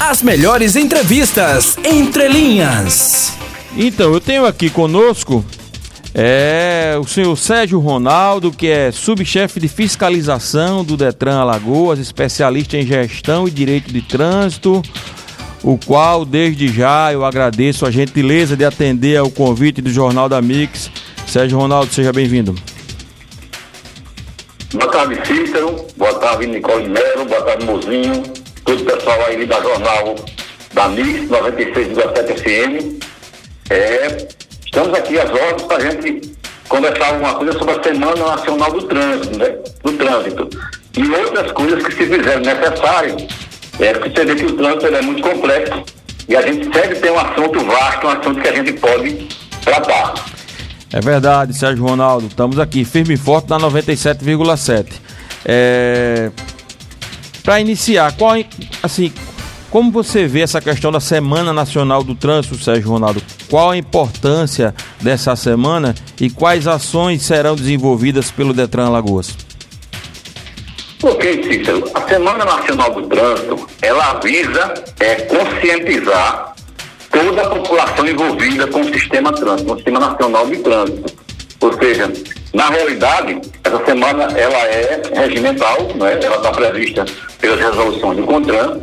As melhores entrevistas entre linhas. Então, eu tenho aqui conosco é, o senhor Sérgio Ronaldo, que é subchefe de fiscalização do Detran Alagoas, especialista em gestão e direito de trânsito, o qual desde já eu agradeço a gentileza de atender ao convite do Jornal da Mix. Sérgio Ronaldo, seja bem-vindo. Boa tarde, Cícero. Boa tarde, Nicole Melo. Boa tarde, Mozinho. Todo o pessoal aí da Jornal da Mix 96,7 FM. É, estamos aqui às ordens para a gente conversar alguma coisa sobre a Semana Nacional do Trânsito, né? Do Trânsito. E outras coisas que se fizerem necessário. É porque você vê que o trânsito é muito complexo e a gente sempre tem um assunto vasto, um assunto que a gente pode tratar. É verdade, Sérgio Ronaldo. Estamos aqui firme e forte na 97,7. É... Para iniciar, qual, assim, como você vê essa questão da Semana Nacional do Trânsito, Sérgio Ronaldo? Qual a importância dessa semana e quais ações serão desenvolvidas pelo Detran Lagoas? Ok, Cícero. A Semana Nacional do Trânsito, ela visa é, conscientizar toda a população envolvida com o sistema trânsito, com o sistema nacional de trânsito. Ou seja, na realidade, essa semana ela é regimental, né? ela está prevista pelas resoluções do CONTRAN,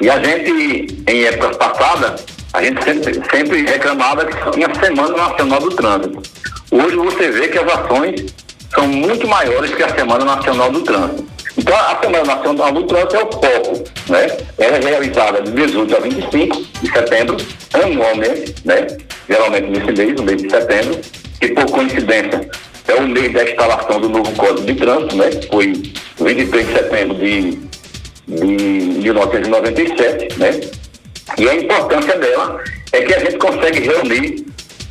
e a gente, em épocas passadas, a gente sempre, sempre reclamava que tinha Semana Nacional do Trânsito. Hoje você vê que as ações são muito maiores que a Semana Nacional do Trânsito. Então, a Semana Nacional do Trânsito é o foco, né? Ela é realizada de 18 a 25 de setembro, anualmente, né? Geralmente nesse mês, no mês de setembro, que por coincidência é o mês da instalação do novo Código de Trânsito, né? Foi 23 de setembro de, de 1997, né? E a importância dela é que a gente consegue reunir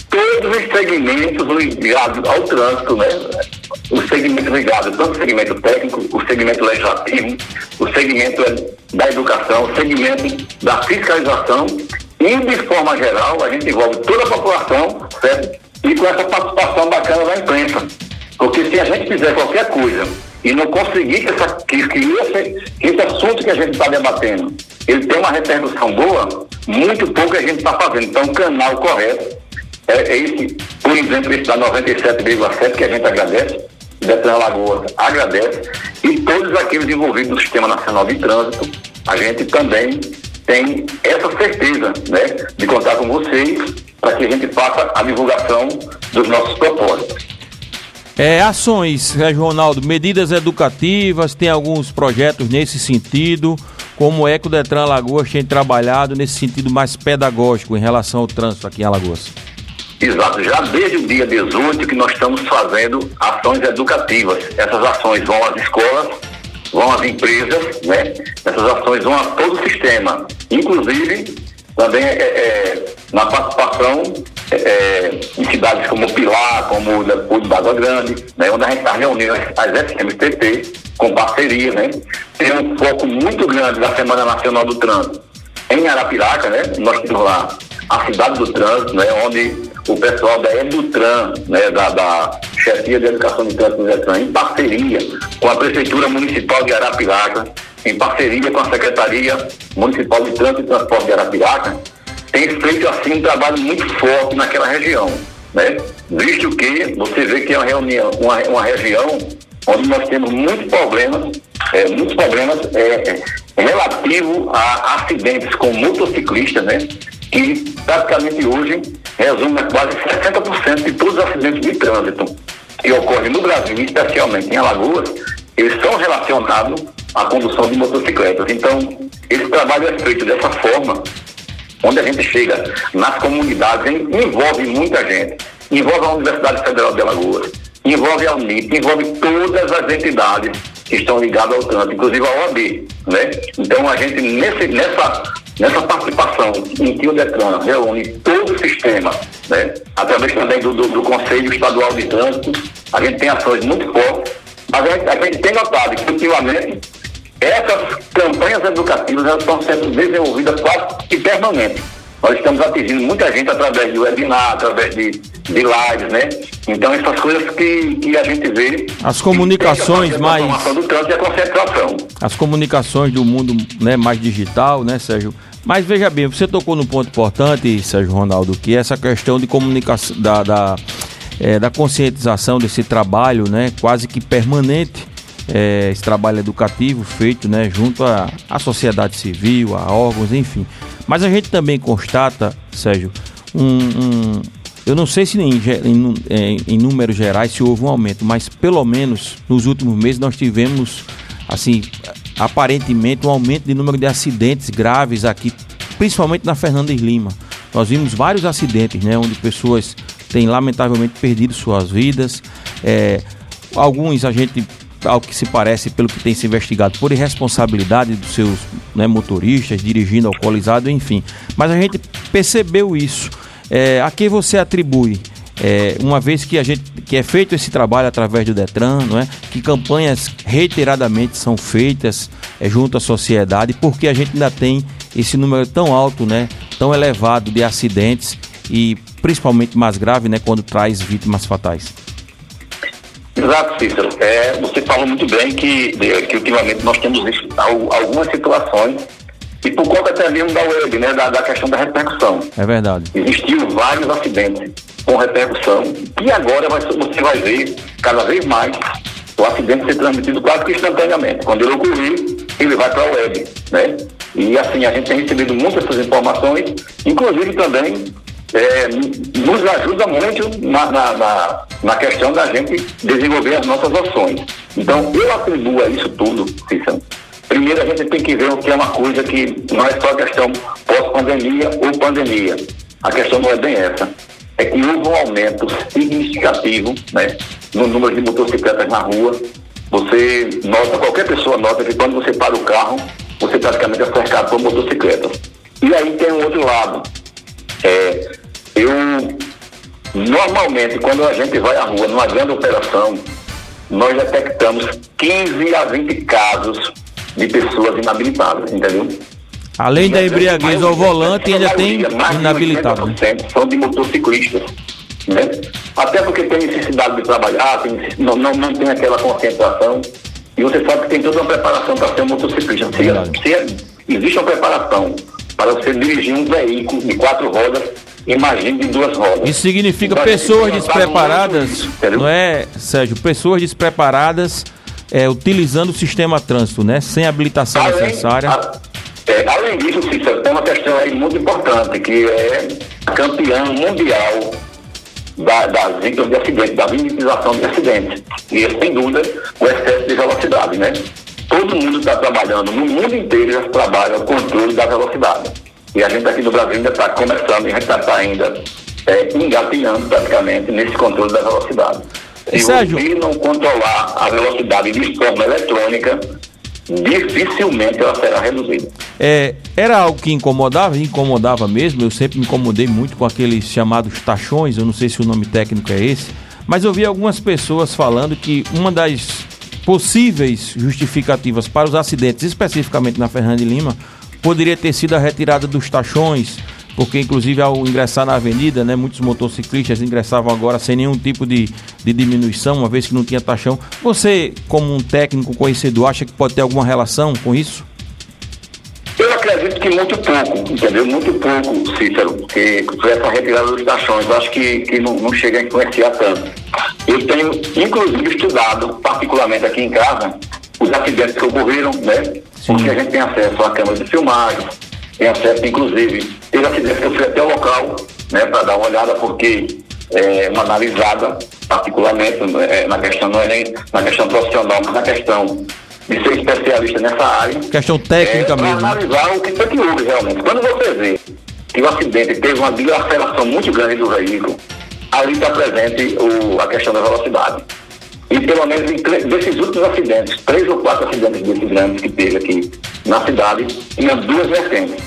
todos os segmentos ligados ao trânsito, né? O segmento ligado, tanto o segmento técnico, o segmento legislativo, o segmento da educação, o segmento da fiscalização e, de forma geral, a gente envolve toda a população, certo? E com essa participação bacana da imprensa. Porque se a gente fizer qualquer coisa e não conseguir que, essa, que, que, esse, esse assunto que a gente está debatendo ele tem uma repercussão boa, muito pouco a gente está fazendo. Então, o canal correto é, é esse, por exemplo, esse da 97,7 que a gente agradece, Detran Lagoas agradece, e todos aqueles envolvidos no Sistema Nacional de Trânsito, a gente também tem essa certeza né, de contar com vocês para que a gente faça a divulgação dos nossos propósitos. É, ações, Sérgio Ronaldo, medidas educativas, tem alguns projetos nesse sentido. Como é que o Detran Alagoas tem trabalhado nesse sentido mais pedagógico em relação ao trânsito aqui em Alagoas? Exato, já desde o dia 18 que nós estamos fazendo ações educativas. Essas ações vão às escolas, vão às empresas, né? Essas ações vão a todo o sistema, inclusive também é, é, na participação é, é em cidades como Pilar, como o de Água Grande, né? onde a gente está reunindo as SMTT com parceria, né? Tem um foco muito grande da Semana Nacional do Trânsito em Arapiraca, né? Nós temos lá a cidade do trânsito, né? Onde o pessoal da Edutran, né, da, da Chefia de Educação de Trânsito do Detran, em parceria com a Prefeitura Municipal de Arapiraca, em parceria com a Secretaria Municipal de Trânsito e Transporte de Arapiraca, tem feito assim um trabalho muito forte naquela região, né? Visto que você vê que é uma, reunião, uma, uma região onde nós temos muitos problemas, é, muitos problemas é, é, relativo a acidentes com motociclistas, né? Que praticamente hoje resume quase 60% de todos os acidentes de trânsito que ocorrem no Brasil, especialmente em Alagoas, eles são relacionados à condução de motocicletas. Então, esse trabalho é feito dessa forma, onde a gente chega nas comunidades, envolve muita gente. Envolve a Universidade Federal de Alagoas, envolve a UNIP, envolve todas as entidades que estão ligadas ao trânsito, inclusive a OAB. Né? Então, a gente, nesse, nessa, nessa participação em que o DETRAN reúne todo o sistema, né? através também do, do, do Conselho Estadual de Trânsito, a gente tem ações muito fortes, mas a gente, a gente tem notado que, ultimamente, essas campanhas educativas elas estão sendo desenvolvidas quase que. Nós estamos atingindo muita gente através de webinar, através de, de lives, né? Então, essas coisas que, que a gente vê. As comunicações mais. Do trânsito e a concentração. As comunicações do mundo né, mais digital, né, Sérgio? Mas veja bem, você tocou num ponto importante, Sérgio Ronaldo, que é essa questão de comunicação, da, da, é, da conscientização desse trabalho, né, quase que permanente, é, esse trabalho educativo feito, né, junto à, à sociedade civil, a órgãos, enfim. Mas a gente também constata, Sérgio, um, um eu não sei se em, em, é, em, números gerais se houve um aumento, mas pelo menos nos últimos meses nós tivemos, assim, aparentemente um aumento de número de acidentes graves aqui, principalmente na Fernandes Lima. Nós vimos vários acidentes, né, onde pessoas têm lamentavelmente perdido suas vidas. É, alguns a gente, ao que se parece, pelo que tem se investigado, por irresponsabilidade dos seus né, motoristas, dirigindo alcoolizado, enfim. Mas a gente percebeu isso. É, a quem você atribui? É, uma vez que a gente que é feito esse trabalho através do Detran, não é? Que campanhas reiteradamente são feitas é, junto à sociedade, porque a gente ainda tem esse número tão alto, né? Tão elevado de acidentes e principalmente mais grave, né? Quando traz vítimas fatais. Exato, Cícero. É, você falou muito bem que, que ultimamente nós temos visto algumas situações e por conta até mesmo da web, né, da, da questão da repercussão. É verdade. Existiu vários acidentes com repercussão e agora vai, você vai ver cada vez mais o acidente ser transmitido quase que instantaneamente. Quando ele ocorrer, ele vai para a web, né? E assim, a gente tem recebido muitas essas informações, inclusive também é, nos ajuda muito na, na, na, na, questão da gente desenvolver as nossas ações. Então, eu atribuo a isso tudo, Cícero, Primeiro, a gente tem que ver o que é uma coisa que não é só questão pós-pandemia ou pandemia. A questão não é bem essa. É que houve um aumento significativo né, no número de motocicletas na rua. Você nota, qualquer pessoa nota que quando você para o carro, você praticamente é cercado por motocicletas. E aí tem um outro lado. É, eu, normalmente, quando a gente vai à rua numa grande operação, nós detectamos 15 a 20 casos de pessoas inabilitadas, entendeu? Além da embriaguez ao volante, ainda tem inabilitado. Né? São de motociclistas. Né? Até porque tem necessidade de trabalhar, tem, não, não, não tem aquela concentração. E você sabe que tem toda uma preparação para ser um motociclista. Se, se existe uma preparação para você dirigir um veículo de quatro rodas, imagine de duas rodas. Isso significa pessoas despreparadas, não é, Sérgio? Pessoas despreparadas é, utilizando o sistema trânsito, né? Sem habilitação além, necessária. A, é, além disso, Cícero, tem uma questão aí muito importante, que é campeão mundial da, das vítimas de acidentes, da minimização de acidentes. E, sem dúvida, o excesso de velocidade, né? Todo mundo está trabalhando, no mundo inteiro já trabalha o controle da velocidade. E a gente aqui no Brasil ainda está começando, e a gente está ainda é, engatinhando praticamente nesse controle da velocidade. Se Sérgio... não controlar a velocidade de forma eletrônica, dificilmente ela será reduzida. É, era algo que incomodava, incomodava mesmo. Eu sempre me incomodei muito com aqueles chamados tachões, eu não sei se o nome técnico é esse, mas eu vi algumas pessoas falando que uma das possíveis justificativas para os acidentes, especificamente na Fernando Lima, poderia ter sido a retirada dos tachões, porque inclusive ao ingressar na avenida, né, muitos motociclistas ingressavam agora sem nenhum tipo de, de diminuição, uma vez que não tinha taxão. Você, como um técnico conhecedor, acha que pode ter alguma relação com isso? Eu acredito que muito pouco, entendeu? Muito pouco, Cícero, que foi essa retirada dos taxões. Eu acho que, que não, não chega a influenciar tanto. Eu tenho, inclusive, estudado, particularmente aqui em casa, os acidentes que ocorreram, né? Sim. Porque a gente tem acesso à câmera de filmagem, tem acesso, inclusive, teve acidente que eu fui até o local, né, para dar uma olhada, porque é, uma analisada, particularmente, é, na questão, não é nem na questão profissional, mas na questão de ser especialista nessa área. Questão técnica é, mesmo. Né? analisar o que foi que houve realmente. Quando você vê que o acidente teve uma dilaceração muito grande do veículo, ali está presente o, a questão da velocidade. E pelo menos desses últimos acidentes, três ou quatro acidentes desses grandes que teve aqui na cidade, tinha duas vertentes.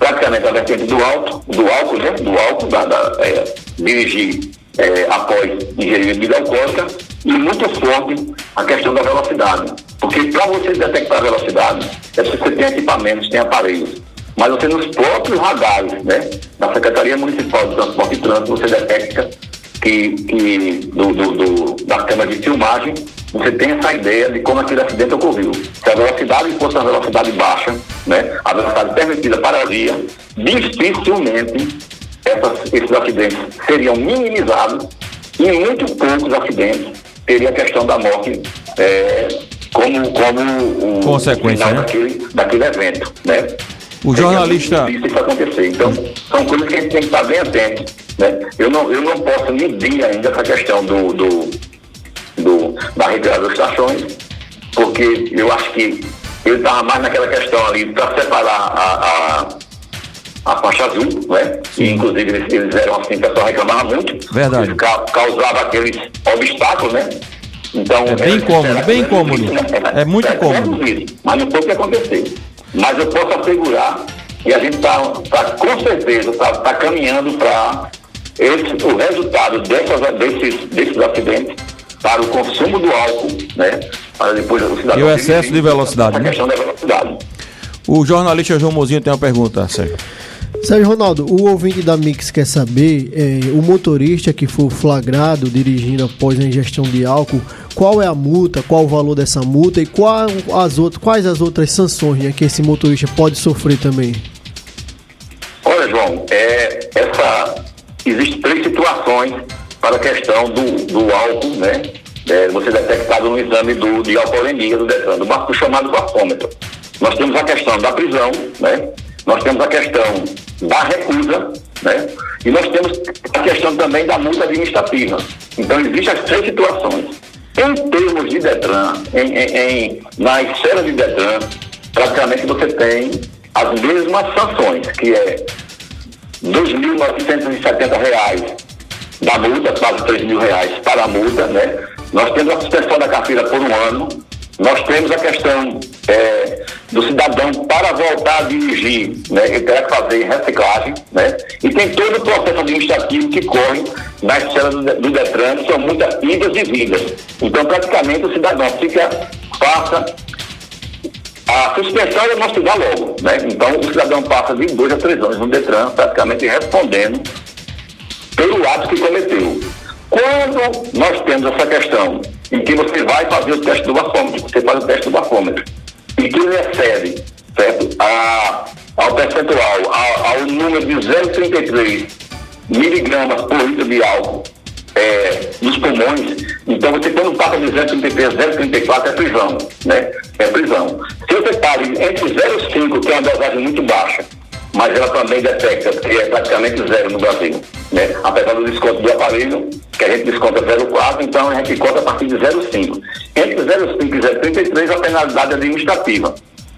Praticamente a vertente do alto, do álcool, né? Do álcool, da, da é, dirigir é, após ingerir bebida alcoólica, e muito forte a questão da velocidade. Porque para você detectar a velocidade, é se você tem equipamentos, tem aparelhos. Mas você nos próprios radares, né? Da Secretaria Municipal de Transporte e Trânsito, você detecta que, que do, do, do, da câmera de filmagem, você tem essa ideia de como aquele acidente ocorreu. Se a velocidade fosse uma velocidade baixa, né, a velocidade permitida para a via, dificilmente essas, esses acidentes seriam minimizados e muito poucos acidentes teria a questão da morte é, como, como o consequência né? daquele, daquele evento. Né? O jornalista. Isso, isso acontecer. Então, são coisas que a gente tem que estar bem atento. Né? Eu, não, eu não posso medir ainda essa questão do, do, do, da retirada das estações, porque eu acho que ele estava mais naquela questão ali para separar a, a, a, faixa azul, né? E, inclusive eles, eles eram assim, o pessoal reclamava muito. Verdade. causava aqueles obstáculos, né? Então, é bem cômodo, bem cômodo. Né? É muito cômodo. Mas não foi o que aconteceu. Mas eu posso assegurar que a gente está tá, com certeza tá, tá caminhando para o resultado dessas, desses, desses acidentes para o consumo do álcool, né? Para depois o cidadão. E o excesso de velocidade. A né? questão da velocidade. O jornalista João Mozinho tem uma pergunta, Sérgio. Sérgio Ronaldo, o ouvinte da Mix quer saber, é, o motorista que for flagrado dirigindo após a ingestão de álcool, qual é a multa, qual o valor dessa multa e qual as outras, quais as outras sanções né, que esse motorista pode sofrer também? Olha, João, é, existem três situações para a questão do, do álcool, né? É, você detectado no exame do, de alcoolemia do Detran, do chamado bafômetro. Nós temos a questão da prisão, né? Nós temos a questão da recusa, né? E nós temos a questão também da multa administrativa. Então, existem as três situações. Em termos de Detran, em, em, em, na esfera de Detran, praticamente você tem as mesmas sanções, que é R$ 2.970 da multa, quase R$ mil reais para a multa, né? Nós temos a suspensão da carteira por um ano, nós temos a questão é, do cidadão para voltar a dirigir, né, ele terá que fazer reciclagem, né, e tem todo o processo administrativo que corre na esfera do, do Detran, que são muitas idas e vindas. Então, praticamente, o cidadão fica, passa a suspensão ele não se dá logo, né? Então, o cidadão passa de dois a três anos no Detran, praticamente respondendo pelo ato que cometeu. Quando nós temos essa questão em que você vai fazer o teste do bafômetro, você faz o teste do bafômetro, e que ele excede certo? A, ao percentual, ao, ao número de 0,33 miligramas por litro de álcool é, nos pulmões, então você quando passa de 0,33 a 0,34 é prisão, né? É prisão. Se você está entre 0,5, que é uma dosagem muito baixa, mas ela também detecta que é praticamente zero no Brasil. Né? Apesar do desconto do aparelho, que a gente desconta 0,4, então a gente conta a partir de 0,5. Entre 0,5 e 0,33 a penalidade administrativa.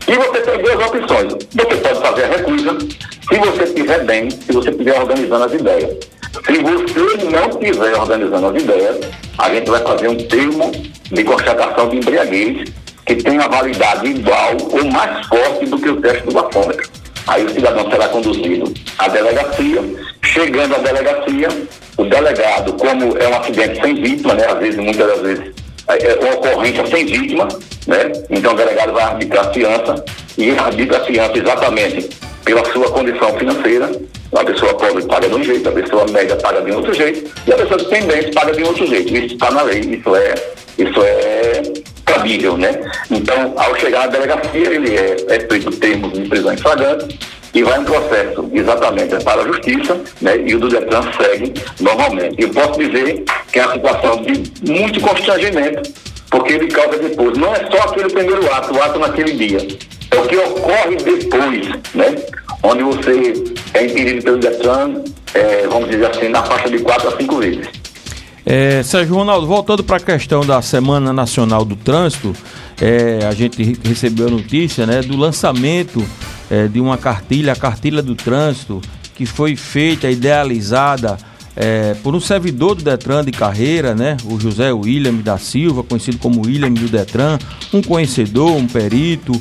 E você tem duas opções. Você pode fazer a recusa, se você estiver bem, se você estiver organizando as ideias. Se você não estiver organizando as ideias, a gente vai fazer um termo de constatação de embriaguez que tem uma validade igual ou mais forte do que o teste do bafômetro. Aí o cidadão será conduzido à delegacia. Chegando à delegacia, o delegado, como é um acidente sem vítima, né? Às vezes, muitas das vezes, é, é uma ocorrência sem vítima, né? Então o delegado vai arbitrar a fiança e arbitra a fiança exatamente pela sua condição financeira. A pessoa pobre paga de um jeito, a pessoa média paga de outro jeito, e a pessoa dependente paga de outro jeito. Isso está na lei, isso é, isso é cabível, né? Então, ao chegar na delegacia, ele é, é feito termos de prisão em flagrante e vai um processo exatamente para a justiça, né? E o do Detran segue normalmente. Eu posso dizer que é uma situação de muito constrangimento, porque ele causa depois. Não é só aquele primeiro ato, o ato naquele dia. É o que ocorre depois, né? Onde você é impedido pelo Detran, é, vamos dizer assim, na faixa de quatro a cinco vezes. É, Sérgio Ronaldo, voltando para a questão da Semana Nacional do Trânsito, é, a gente recebeu a notícia né, do lançamento é, de uma cartilha, a cartilha do trânsito, que foi feita, idealizada é, por um servidor do Detran de carreira, né, o José William da Silva, conhecido como William do Detran, um conhecedor, um perito,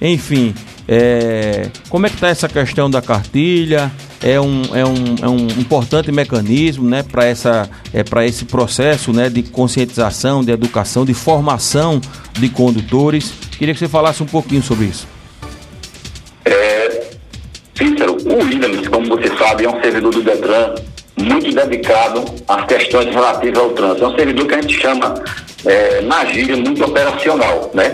enfim. É, como é que está essa questão da cartilha? é um, é um, é um importante mecanismo né, para é, esse processo né, de conscientização, de educação, de formação de condutores. Queria que você falasse um pouquinho sobre isso. É, Cícero, o Williams, como você sabe, é um servidor do Detran muito dedicado às questões relativas ao trânsito. É um servidor que a gente chama é, na gíria, muito operacional, né?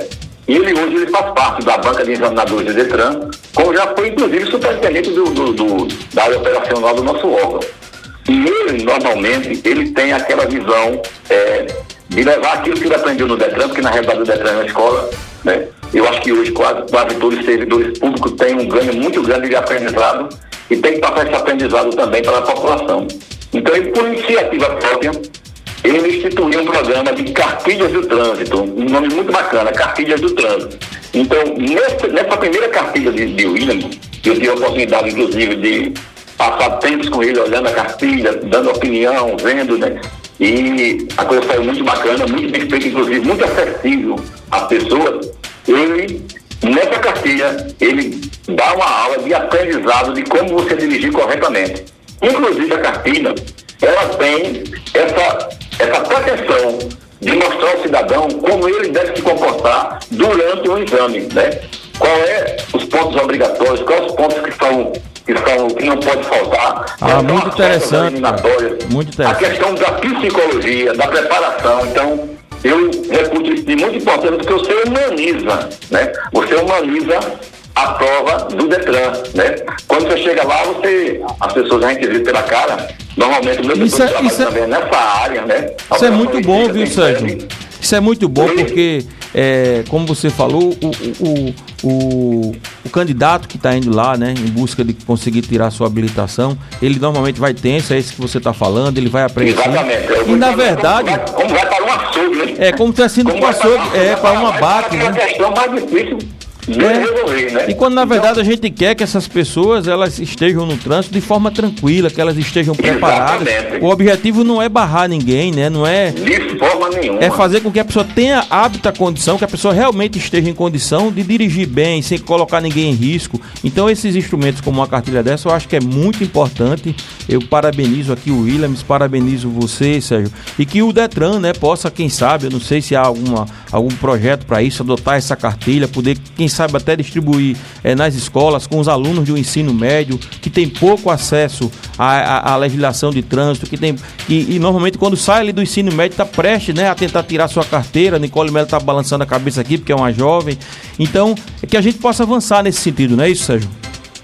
E ele hoje ele faz parte da banca de examinadores do Detran, como já foi, inclusive, superintendente do, do, do, da área operacional do nosso órgão. E ele, normalmente, ele tem aquela visão é, de levar aquilo que ele aprendeu no Detran, porque na realidade o Detran é uma escola, né? Eu acho que hoje quase, quase todos os servidores públicos têm um ganho muito grande de aprendizado e tem que passar esse aprendizado também para a população. Então, ele, por iniciativa própria, ele instituiu um programa de cartilhas do trânsito, um nome muito bacana, cartilhas do trânsito. Então, nessa, nessa primeira cartilha de, de William, eu tive a oportunidade, inclusive, de passar tempos com ele, olhando a cartilha, dando opinião, vendo, né? E a coisa saiu muito bacana, muito bem feita, inclusive muito acessível às pessoas. Ele, nessa cartilha, ele dá uma aula de aprendizado de como você dirigir corretamente. Inclusive a cartilha, ela tem essa, essa pretensão de mostrar ao cidadão como ele deve se comportar durante o exame, né? Qual é os pontos obrigatórios, quais os pontos que são que, são, que não pode faltar. Ah, muito interessante. Muito interessante. A questão da psicologia, da preparação. Então, eu reputo isso de muito importante porque você humaniza, né? Você humaniza a prova do Detran, né? Quando você chega lá, você, as pessoas a gente vê pela cara, normalmente o meu isso é, isso é, também nessa área, né? Isso é muito bom, viu, Sérgio? Isso é muito bom porque, é, como você falou, o, o, o, o candidato que está indo lá, né, em busca de conseguir tirar sua habilitação, ele normalmente vai tenso, é isso que você está falando, ele vai aprender. Exatamente. E na verdade. Como vai, como vai para um açougue, né? É como se assim um açougue, é, para uma bate, né? É a questão mais difícil é. Né? E quando na verdade a gente quer que essas pessoas elas estejam no trânsito de forma tranquila, que elas estejam preparadas. Exatamente. O objetivo não é barrar ninguém, né? Não é de forma nenhuma. É fazer com que a pessoa tenha hábita condição, que a pessoa realmente esteja em condição de dirigir bem, sem colocar ninguém em risco. Então esses instrumentos como uma cartilha dessa, eu acho que é muito importante. Eu parabenizo aqui o Williams, parabenizo você, Sérgio, e que o Detran, né, possa, quem sabe, eu não sei se há alguma, algum projeto para isso, adotar essa cartilha, poder, quem sabe até distribuir é, nas escolas com os alunos do ensino médio que tem pouco acesso à, à, à legislação de trânsito, que tem e, normalmente quando sai ali do ensino médio está prestes né, a tentar tirar sua carteira. Nicole Melo está balançando a cabeça aqui porque é uma jovem. Então, é que a gente possa avançar nesse sentido, não é isso, Sérgio?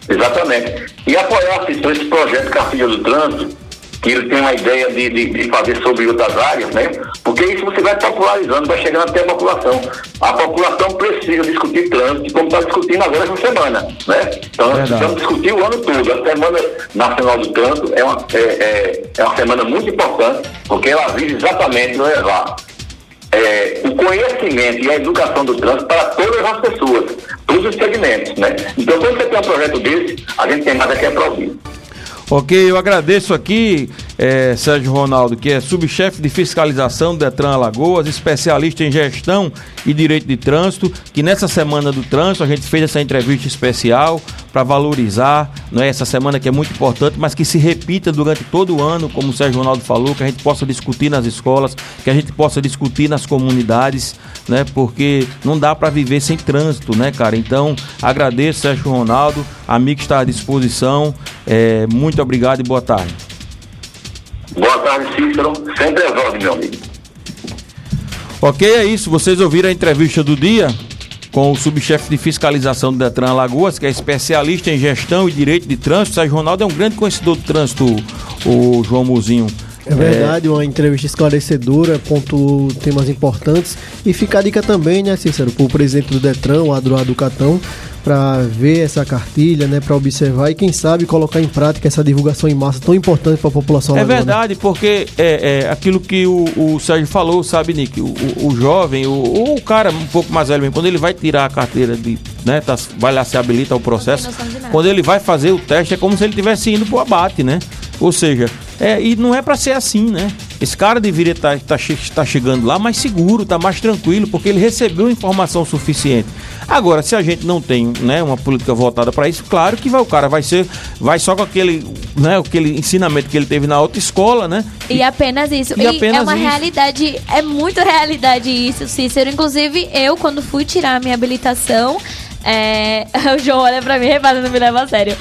Exatamente. E apoiar esse projeto Cartilha do Trânsito que ele tem uma ideia de, de, de, fazer sobre outras áreas, né? Porque isso você vai popularizando, vai chegando até a população. A população precisa discutir trânsito, como está discutindo agora essa semana, né? Então, nós precisamos discutir o ano todo. A Semana Nacional do Trânsito é uma, é, é, é uma semana muito importante, porque ela visa exatamente levar é, o conhecimento e a educação do trânsito para todas as pessoas, todos os segmentos, né? Então, quando você tem um projeto desse, a gente tem mais aqui a aplaudir. Ok, eu agradeço aqui, é, Sérgio Ronaldo, que é subchefe de fiscalização do Detran Alagoas, especialista em gestão e direito de trânsito, que nessa semana do trânsito a gente fez essa entrevista especial para valorizar não é, essa semana que é muito importante, mas que se repita durante todo o ano, como o Sérgio Ronaldo falou, que a gente possa discutir nas escolas, que a gente possa discutir nas comunidades, né? Porque não dá para viver sem trânsito, né, cara? Então, agradeço, Sérgio Ronaldo, amigo está à disposição. É, muito obrigado e boa tarde. Boa tarde, Cícero. Sempre é meu amigo. Ok, é isso. Vocês ouviram a entrevista do dia com o subchefe de fiscalização do Detran Alagoas, que é especialista em gestão e direito de trânsito. Sérgio Ronaldo é um grande conhecedor do trânsito, o João Muzinho. É verdade, é... uma entrevista esclarecedora, pontuou temas importantes. E fica a dica também, né, Cícero, para o presidente do Detran, o Adroado Catão, para ver essa cartilha, né, para observar e quem sabe colocar em prática essa divulgação em massa tão importante para a população. É verdade, porque é, é, aquilo que o, o Sérgio falou, sabe, Nick, o, o, o jovem, o, o, cara um pouco mais velho, quando ele vai tirar a carteira de, né, tá, vai lá se habilita ao processo, quando ele vai fazer o teste é como se ele estivesse indo para o abate, né? Ou seja, é, e não é para ser assim, né? Esse cara deveria estar tá, tá, tá chegando lá mais seguro, tá mais tranquilo, porque ele recebeu informação suficiente. Agora, se a gente não tem né, uma política voltada para isso, claro que vai, o cara vai ser, vai só com aquele, né, aquele ensinamento que ele teve na autoescola, né? E, e apenas isso. E, e apenas é uma isso. realidade, é muito realidade isso, Cícero. Inclusive, eu, quando fui tirar a minha habilitação, É, o João olha pra mim, repara, não me leva a sério.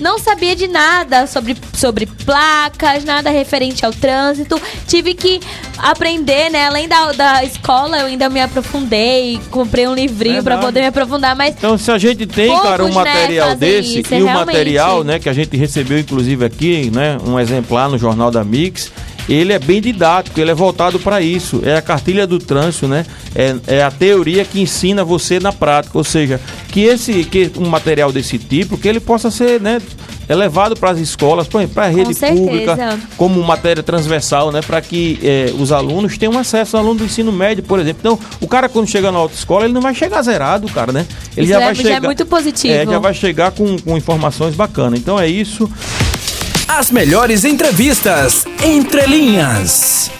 Não sabia de nada sobre, sobre placas, nada referente ao trânsito. Tive que aprender, né? Além da, da escola, eu ainda me aprofundei, comprei um livrinho é para poder me aprofundar, mas Então, se a gente tem, cara, um né, material né, desse isso, e é o realmente... material, né, que a gente recebeu inclusive aqui, né, um exemplar no jornal da Mix, ele é bem didático, ele é voltado para isso. É a cartilha do trânsito, né? É, é, a teoria que ensina você na prática, ou seja, que esse que um material desse tipo, que ele possa ser, né, é levado para as escolas, para a rede pública, como matéria transversal, né, para que é, os alunos tenham acesso ao aluno do ensino médio, por exemplo. Então, o cara quando chega na autoescola, ele não vai chegar zerado, cara, né? Ele isso já é, vai chegar, já é muito positivo. É, já vai chegar com, com informações bacanas. Então é isso. As melhores entrevistas entre linhas.